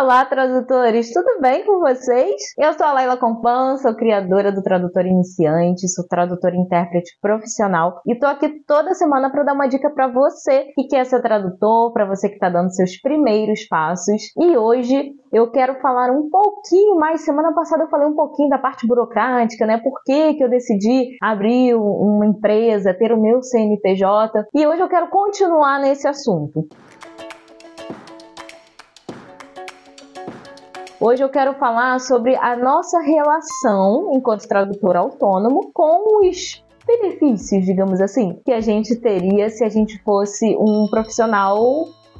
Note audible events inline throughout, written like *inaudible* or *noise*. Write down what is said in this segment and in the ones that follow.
Olá, tradutores! Tudo bem com vocês? Eu sou a Laila Compan, sou criadora do Tradutor Iniciante, sou tradutora e intérprete profissional e tô aqui toda semana para dar uma dica para você que quer ser tradutor, para você que está dando seus primeiros passos. E hoje eu quero falar um pouquinho mais. Semana passada eu falei um pouquinho da parte burocrática, né? Por que, que eu decidi abrir uma empresa, ter o meu CNPJ. E hoje eu quero continuar nesse assunto. Hoje eu quero falar sobre a nossa relação enquanto tradutor autônomo com os benefícios, digamos assim, que a gente teria se a gente fosse um profissional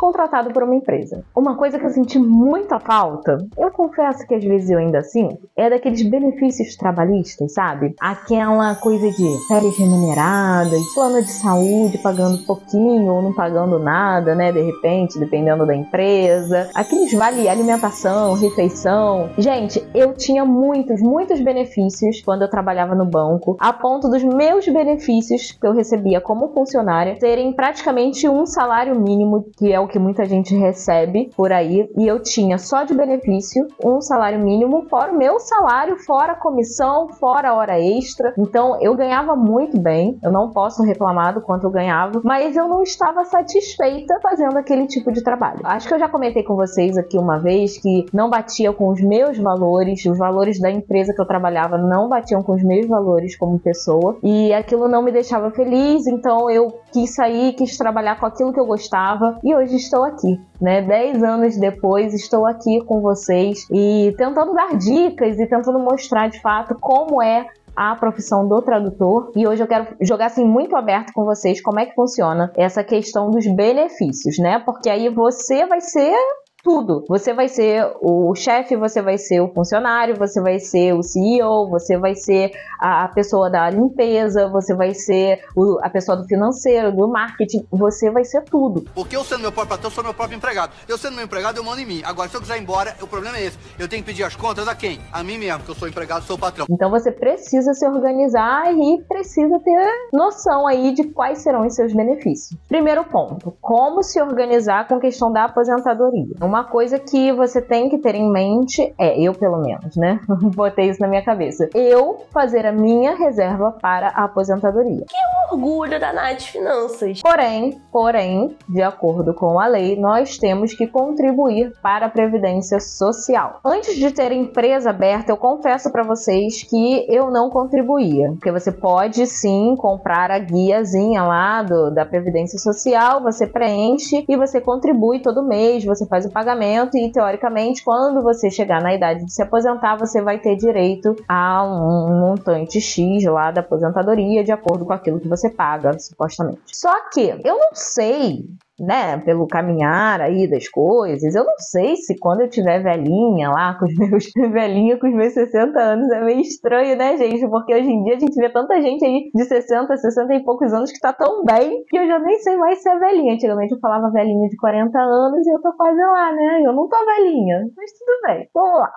contratado por uma empresa. Uma coisa que eu senti muita falta, eu confesso que às vezes eu ainda sinto, é daqueles benefícios trabalhistas, sabe? Aquela coisa de férias remuneradas, plano de saúde pagando pouquinho ou não pagando nada, né? De repente, dependendo da empresa. Aqueles vale alimentação, refeição. Gente, eu tinha muitos, muitos benefícios quando eu trabalhava no banco, a ponto dos meus benefícios que eu recebia como funcionária serem praticamente um salário mínimo, que é o que muita gente recebe por aí, e eu tinha só de benefício um salário mínimo, fora o meu salário, fora comissão, fora hora extra. Então eu ganhava muito bem, eu não posso reclamar do quanto eu ganhava, mas eu não estava satisfeita fazendo aquele tipo de trabalho. Acho que eu já comentei com vocês aqui uma vez que não batia com os meus valores, os valores da empresa que eu trabalhava não batiam com os meus valores como pessoa, e aquilo não me deixava feliz, então eu quis sair, quis trabalhar com aquilo que eu gostava, e hoje estou aqui, né? Dez anos depois, estou aqui com vocês e tentando dar dicas e tentando mostrar de fato como é a profissão do tradutor e hoje eu quero jogar assim muito aberto com vocês como é que funciona essa questão dos benefícios, né? Porque aí você vai ser tudo. Você vai ser o chefe, você vai ser o funcionário, você vai ser o CEO, você vai ser a pessoa da limpeza, você vai ser o, a pessoa do financeiro, do marketing, você vai ser tudo. Porque eu sendo meu próprio patrão, sou meu próprio empregado. Eu sendo meu empregado, eu mando em mim. Agora, se eu quiser ir embora, o problema é esse. Eu tenho que pedir as contas a quem? A mim mesmo, que eu sou empregado, sou patrão. Então você precisa se organizar e precisa ter noção aí de quais serão os seus benefícios. Primeiro ponto, como se organizar com a questão da aposentadoria uma coisa que você tem que ter em mente é, eu pelo menos, né? *laughs* Botei isso na minha cabeça. Eu fazer a minha reserva para a aposentadoria. Que orgulho da Nath Finanças. Porém, porém, de acordo com a lei, nós temos que contribuir para a previdência social. Antes de ter empresa aberta, eu confesso para vocês que eu não contribuía, porque você pode sim comprar a guiazinha lá do, da previdência social, você preenche e você contribui todo mês, você faz o pagamento e, teoricamente, quando você chegar na idade de se aposentar, você vai ter direito a um montante X lá da aposentadoria, de acordo com aquilo que você paga, supostamente. Só que eu não sei né, pelo caminhar aí das coisas, eu não sei se quando eu tiver velhinha lá, com os *laughs* meus velhinha com os meus 60 anos, é meio estranho, né, gente? Porque hoje em dia a gente vê tanta gente aí de 60, 60 e poucos anos que tá tão bem que eu já nem sei mais se é velhinha. Antigamente eu falava velhinha de 40 anos e eu tô quase lá, né? Eu não tô velhinha, mas tudo bem. Vamos lá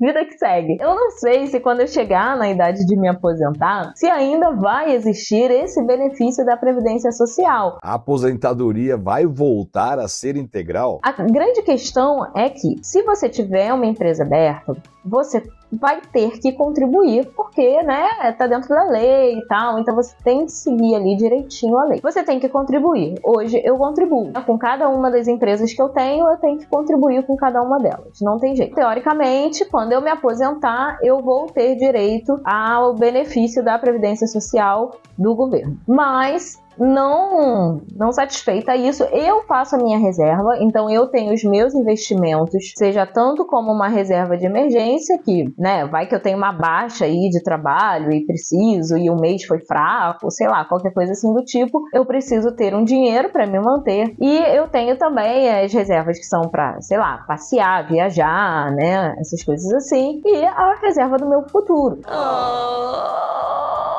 vida que segue. Eu não sei se quando eu chegar na idade de me aposentar, se ainda vai existir esse benefício da Previdência Social. A aposentadoria vai voltar a ser integral? A grande questão é que, se você tiver uma empresa aberta, você vai ter que contribuir, porque, né, tá dentro da lei e tal, então você tem que seguir ali direitinho a lei. Você tem que contribuir. Hoje eu contribuo. Com cada uma das empresas que eu tenho, eu tenho que contribuir com cada uma delas. Não tem jeito. Teoricamente, quando eu me aposentar, eu vou ter direito ao benefício da Previdência Social do governo. Mas não não satisfeita isso, eu faço a minha reserva, então eu tenho os meus investimentos, seja tanto como uma reserva de emergência, que, né, vai que eu tenho uma baixa aí de trabalho e preciso, e o mês foi fraco, sei lá, qualquer coisa assim do tipo, eu preciso ter um dinheiro para me manter. E eu tenho também as reservas que são para, sei lá, passear, viajar, né, essas coisas assim, e a reserva do meu futuro. Oh.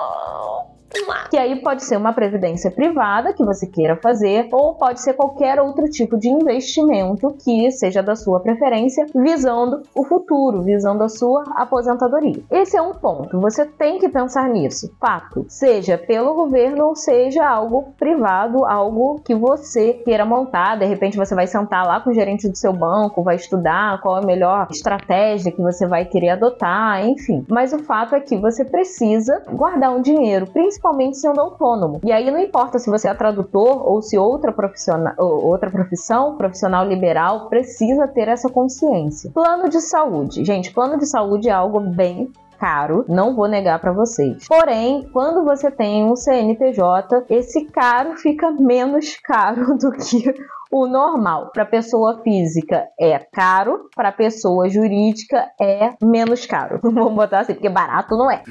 Que aí pode ser uma previdência privada que você queira fazer, ou pode ser qualquer outro tipo de investimento que seja da sua preferência, visando o futuro, visando a sua aposentadoria. Esse é um ponto, você tem que pensar nisso. Fato, seja pelo governo ou seja algo privado, algo que você queira montar. De repente você vai sentar lá com o gerente do seu banco, vai estudar qual é a melhor estratégia que você vai querer adotar, enfim. Mas o fato é que você precisa guardar um dinheiro, principalmente sendo autônomo. E aí não importa se você é tradutor ou se outra profissional, outra profissão, profissional liberal, precisa ter essa consciência. Plano de saúde. Gente, plano de saúde é algo bem caro, não vou negar para vocês. Porém, quando você tem um CNPJ, esse caro fica menos *laughs* caro do que o normal. Para pessoa física é caro, para pessoa jurídica é menos caro. *laughs* Vamos botar assim, porque barato não é.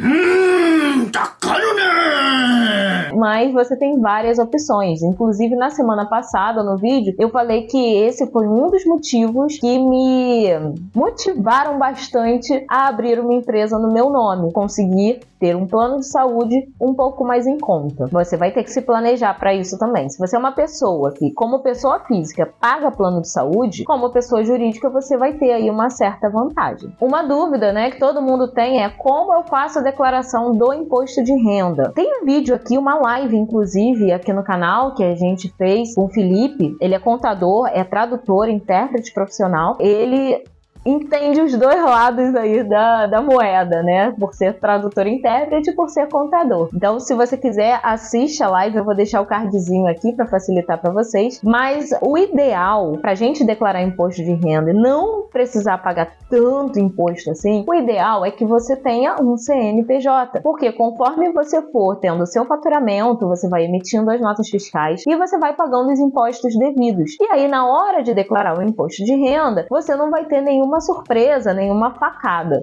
Tá caro né? Mas você tem várias opções. Inclusive, na semana passada, no vídeo, eu falei que esse foi um dos motivos que me motivaram bastante a abrir uma empresa no meu nome. Conseguir ter um plano de saúde um pouco mais em conta. Você vai ter que se planejar para isso também. Se você é uma pessoa que, como pessoa física, paga plano de saúde, como pessoa jurídica, você vai ter aí uma certa vantagem. Uma dúvida, né, que todo mundo tem é como eu faço a declaração do imposto de renda. Tem um vídeo aqui, uma live, inclusive, aqui no canal que a gente fez com o Felipe. Ele é contador, é tradutor, intérprete profissional. Ele entende os dois lados aí da, da moeda, né? Por ser tradutor e intérprete e por ser contador. Então, se você quiser, assiste a live, eu vou deixar o cardzinho aqui para facilitar para vocês. Mas o ideal para gente declarar imposto de renda e não precisar pagar tanto imposto assim, o ideal é que você tenha um CNPJ. Porque conforme você for tendo o seu faturamento, você vai emitindo as notas fiscais e você vai pagando os impostos devidos. E aí, na hora de declarar o imposto de renda, você não vai ter nenhuma nenhuma surpresa, nenhuma facada.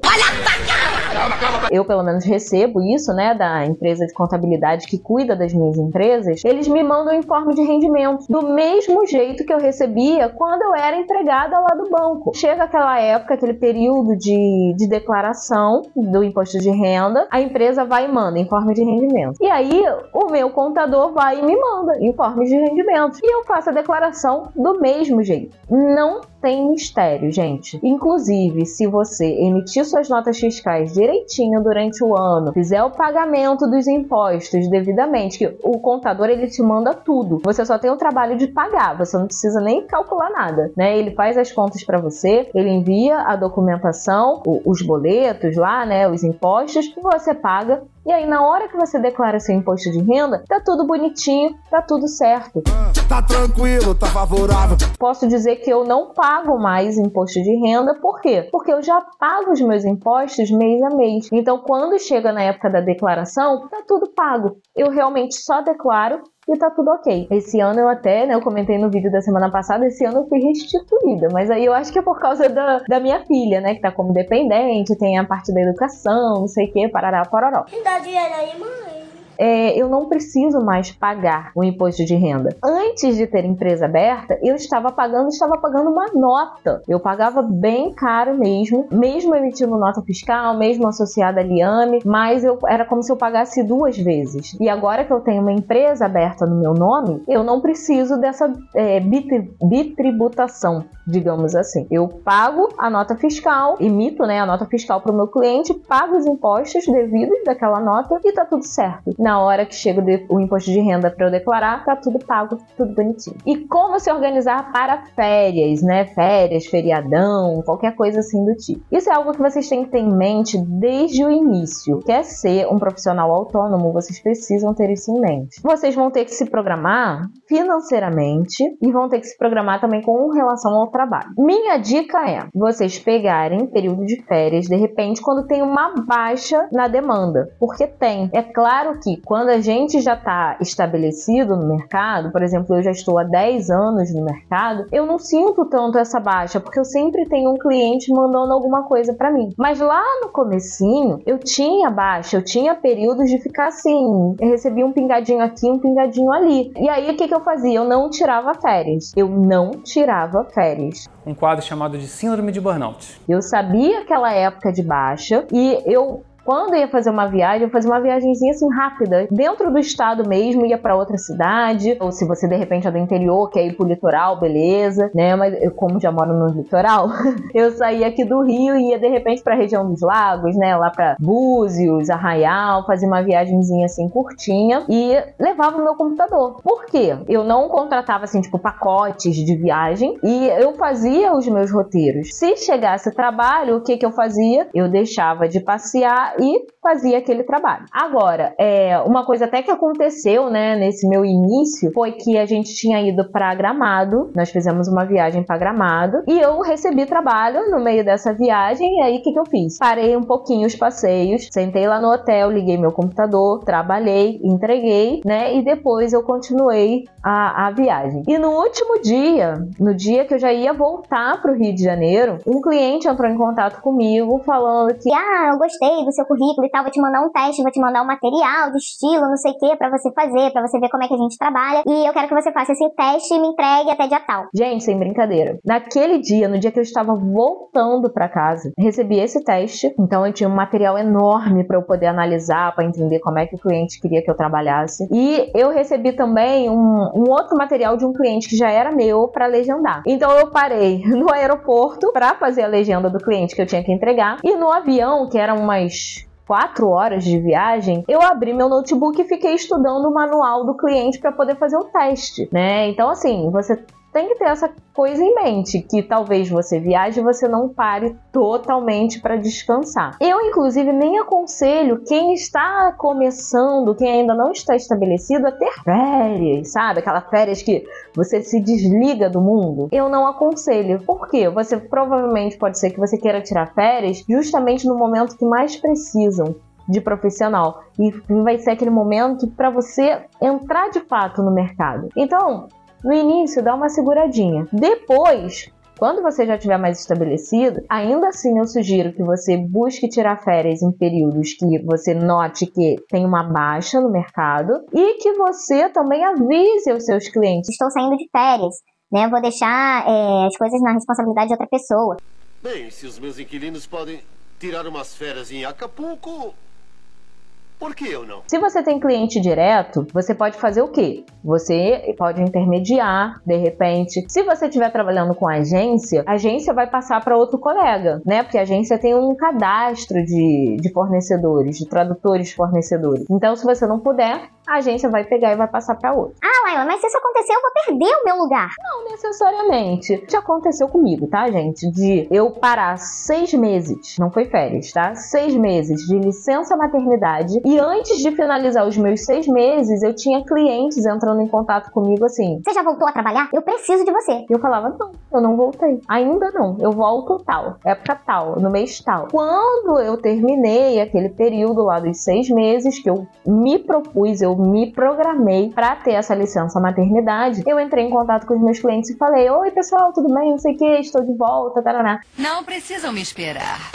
Eu, pelo menos, recebo isso, né, da empresa de contabilidade que cuida das minhas empresas. Eles me mandam informe de rendimento do mesmo jeito que eu recebia quando eu era empregada lá do banco. Chega aquela época, aquele período de, de declaração do imposto de renda, a empresa vai e manda informe de rendimento. E aí, o meu contador vai e me manda informe de rendimento. E eu faço a declaração do mesmo jeito. Não tem mistério, gente. Inclusive, se você emitir suas notas fiscais direitinho durante o ano, fizer o pagamento dos impostos devidamente, que o contador ele te manda tudo. Você só tem o trabalho de pagar, você não precisa nem calcular nada, né? Ele faz as contas para você, ele envia a documentação, os boletos lá, né, os impostos, e você paga e aí, na hora que você declara seu imposto de renda, tá tudo bonitinho, tá tudo certo. Tá tranquilo, tá favorável. Posso dizer que eu não pago mais imposto de renda, por quê? Porque eu já pago os meus impostos mês a mês. Então, quando chega na época da declaração, tá tudo pago. Eu realmente só declaro e tá tudo ok. Esse ano eu até, né, eu comentei no vídeo da semana passada, esse ano eu fui restituída, mas aí eu acho que é por causa da, da minha filha, né, que tá como dependente, tem a parte da educação, não sei o que, parará, pororó. Me dá dinheiro aí, mãe é, eu não preciso mais pagar o imposto de renda. Antes de ter empresa aberta, eu estava pagando, estava pagando uma nota. Eu pagava bem caro mesmo, mesmo emitindo nota fiscal, mesmo associada a Liame, mas eu era como se eu pagasse duas vezes. E agora que eu tenho uma empresa aberta no meu nome, eu não preciso dessa é, bitributação, digamos assim. Eu pago a nota fiscal, emito né, a nota fiscal para o meu cliente, pago os impostos devidos daquela nota e tá tudo certo na hora que chega o, imposto de renda para eu declarar, tá tudo pago, tudo bonitinho. E como se organizar para férias, né? Férias, feriadão, qualquer coisa assim do tipo. Isso é algo que vocês têm que ter em mente desde o início. Quer ser um profissional autônomo, vocês precisam ter isso em mente. Vocês vão ter que se programar financeiramente e vão ter que se programar também com relação ao trabalho. Minha dica é vocês pegarem período de férias, de repente, quando tem uma baixa na demanda. Porque tem. É claro que quando a gente já está estabelecido no mercado, por exemplo, eu já estou há 10 anos no mercado, eu não sinto tanto essa baixa, porque eu sempre tenho um cliente mandando alguma coisa para mim. Mas lá no comecinho, eu tinha baixa, eu tinha períodos de ficar assim, eu recebia um pingadinho aqui, um pingadinho ali. E aí o que, que eu fazia? Eu não tirava férias. Eu não tirava férias. Um quadro chamado de síndrome de burnout. Eu sabia aquela época de baixa e eu quando ia fazer uma viagem, eu fazia uma viagemzinha assim rápida, dentro do estado mesmo, ia para outra cidade, ou se você de repente é do interior, quer ir pro litoral, beleza, né? Mas eu, como já moro no litoral, *laughs* eu saía aqui do Rio e ia de repente para a região dos lagos, né? Lá para Búzios, Arraial, fazia uma viagemzinha assim curtinha e levava o meu computador. Por quê? Eu não contratava assim, tipo, pacotes de viagem e eu fazia os meus roteiros. Se chegasse trabalho, o que que eu fazia? Eu deixava de passear e fazia aquele trabalho. Agora, é, uma coisa até que aconteceu, né, nesse meu início, foi que a gente tinha ido para Gramado, nós fizemos uma viagem para Gramado e eu recebi trabalho no meio dessa viagem e aí o que que eu fiz? Parei um pouquinho os passeios, sentei lá no hotel, liguei meu computador, trabalhei, entreguei, né, e depois eu continuei a, a viagem. E no último dia, no dia que eu já ia voltar para o Rio de Janeiro, um cliente entrou em contato comigo falando que ah, eu gostei do seu currículo e tal, vou te mandar um teste, vou te mandar um material de estilo, não sei o que, para você fazer, para você ver como é que a gente trabalha. E eu quero que você faça esse teste e me entregue até dia tal. Gente, sem brincadeira. Naquele dia, no dia que eu estava voltando para casa, recebi esse teste. Então eu tinha um material enorme para eu poder analisar, para entender como é que o cliente queria que eu trabalhasse. E eu recebi também um, um outro material de um cliente que já era meu para legendar. Então eu parei *laughs* no aeroporto para fazer a legenda do cliente que eu tinha que entregar e no avião, que eram umas quatro horas de viagem, eu abri meu notebook e fiquei estudando o manual do cliente para poder fazer o teste, né? Então, assim, você tem que ter essa coisa em mente, que talvez você viaje e você não pare totalmente para descansar. Eu, inclusive, nem aconselho quem está começando, quem ainda não está estabelecido, a ter férias, sabe? Aquelas férias que você se desliga do mundo. Eu não aconselho. Por quê? Você provavelmente pode ser que você queira tirar férias justamente no momento que mais precisam de profissional e vai ser aquele momento para você entrar de fato no mercado. Então, no início, dá uma seguradinha. Depois, quando você já estiver mais estabelecido, ainda assim eu sugiro que você busque tirar férias em períodos que você note que tem uma baixa no mercado e que você também avise os seus clientes. Estou saindo de férias, né? Vou deixar é, as coisas na responsabilidade de outra pessoa. Bem, se os meus inquilinos podem tirar umas férias em Acapulco, por que eu não? Se você tem cliente direto, você pode fazer o quê? Você pode intermediar, de repente. Se você estiver trabalhando com agência, a agência vai passar para outro colega, né? Porque a agência tem um cadastro de, de fornecedores, de tradutores fornecedores. Então, se você não puder, a agência vai pegar e vai passar para outro. Ah, Laila, mas se isso acontecer, eu vou perder o meu lugar. Não necessariamente. Já aconteceu comigo, tá, gente? De eu parar seis meses, não foi férias, tá? Seis meses de licença maternidade e antes de finalizar os meus seis meses, eu tinha clientes entrando em contato comigo assim: Você já voltou a trabalhar? Eu preciso de você. E eu falava: Não, eu não voltei. Ainda não. Eu volto tal, época tal, no mês tal. Quando eu terminei aquele período lá dos seis meses que eu me propus, eu me programei para ter essa licença maternidade, eu entrei em contato com os meus clientes e falei: Oi, pessoal, tudo bem? Não sei o que, estou de volta, taraná. Não precisam me esperar.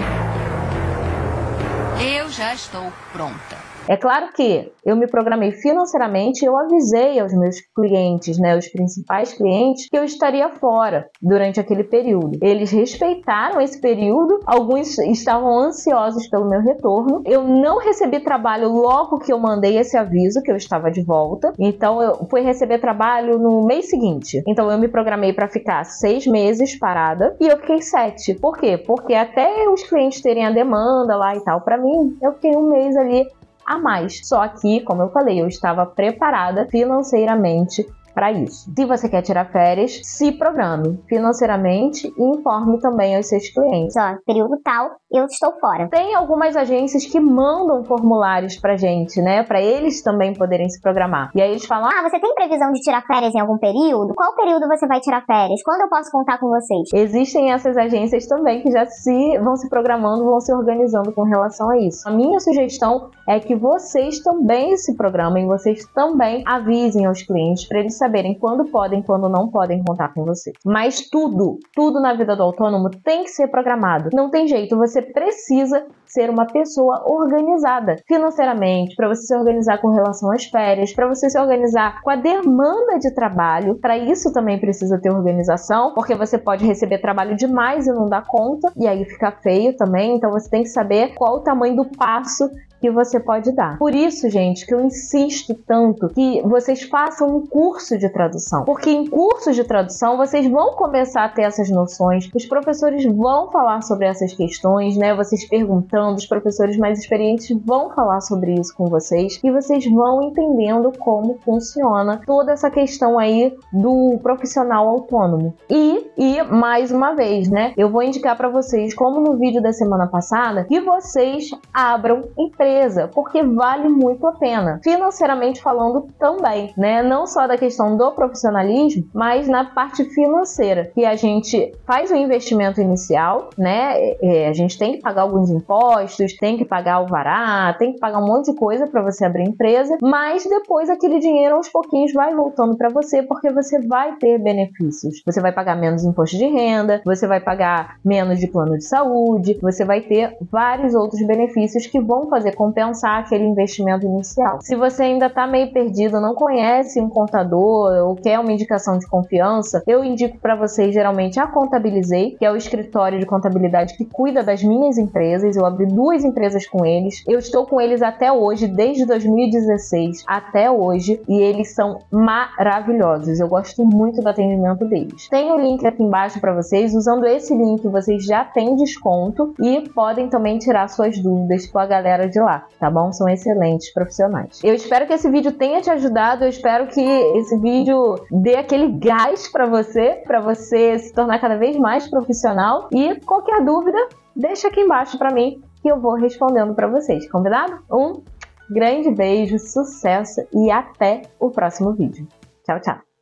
Eu já estou pronta. É claro que eu me programei financeiramente eu avisei aos meus clientes, né, os principais clientes, que eu estaria fora durante aquele período. Eles respeitaram esse período, alguns estavam ansiosos pelo meu retorno. Eu não recebi trabalho logo que eu mandei esse aviso que eu estava de volta, então eu fui receber trabalho no mês seguinte. Então eu me programei para ficar seis meses parada e eu fiquei sete. Por quê? Porque até os clientes terem a demanda lá e tal, para mim, eu fiquei um mês ali a mais. Só que, como eu falei, eu estava preparada financeiramente para isso. Se você quer tirar férias, se programe financeiramente e informe também aos seus clientes. Ó, período tal, eu estou fora. Tem algumas agências que mandam formulários pra gente, né, para eles também poderem se programar. E aí eles falam: "Ah, você tem previsão de tirar férias em algum período? Qual período você vai tirar férias? Quando eu posso contar com vocês?" Existem essas agências também que já se vão se programando, vão se organizando com relação a isso. A minha sugestão é que vocês também se programem, vocês também avisem aos clientes para eles saberem quando podem, quando não podem contar com você. Mas tudo, tudo na vida do autônomo tem que ser programado. Não tem jeito, você precisa ser uma pessoa organizada financeiramente, para você se organizar com relação às férias, para você se organizar com a demanda de trabalho. Para isso também precisa ter organização, porque você pode receber trabalho demais e não dar conta, e aí fica feio também. Então você tem que saber qual o tamanho do passo que você pode dar. Por isso, gente, que eu insisto tanto que vocês façam um curso de tradução, porque em cursos de tradução vocês vão começar a ter essas noções, os professores vão falar sobre essas questões, né? Vocês perguntando, os professores mais experientes vão falar sobre isso com vocês e vocês vão entendendo como funciona toda essa questão aí do profissional autônomo. E, e mais uma vez, né? Eu vou indicar para vocês, como no vídeo da semana passada, que vocês abram empresas empresa, porque vale muito a pena. Financeiramente falando também, né? Não só da questão do profissionalismo, mas na parte financeira, que a gente faz o investimento inicial, né? É, a gente tem que pagar alguns impostos, tem que pagar o vará, tem que pagar um monte de coisa para você abrir empresa, mas depois aquele dinheiro aos pouquinhos vai voltando para você porque você vai ter benefícios. Você vai pagar menos imposto de renda, você vai pagar menos de plano de saúde, você vai ter vários outros benefícios que vão fazer compensar aquele investimento inicial. Se você ainda está meio perdido, não conhece um contador ou quer uma indicação de confiança, eu indico para vocês geralmente a Contabilizei, que é o escritório de contabilidade que cuida das minhas empresas. Eu abri duas empresas com eles. Eu estou com eles até hoje, desde 2016 até hoje, e eles são maravilhosos. Eu gosto muito do atendimento deles. Tem o link aqui embaixo para vocês. Usando esse link, vocês já têm desconto e podem também tirar suas dúvidas com a galera de lá tá bom? São excelentes profissionais. Eu espero que esse vídeo tenha te ajudado, eu espero que esse vídeo dê aquele gás para você, para você se tornar cada vez mais profissional e qualquer dúvida, deixa aqui embaixo para mim que eu vou respondendo para vocês, combinado? Um grande beijo, sucesso e até o próximo vídeo. Tchau, tchau.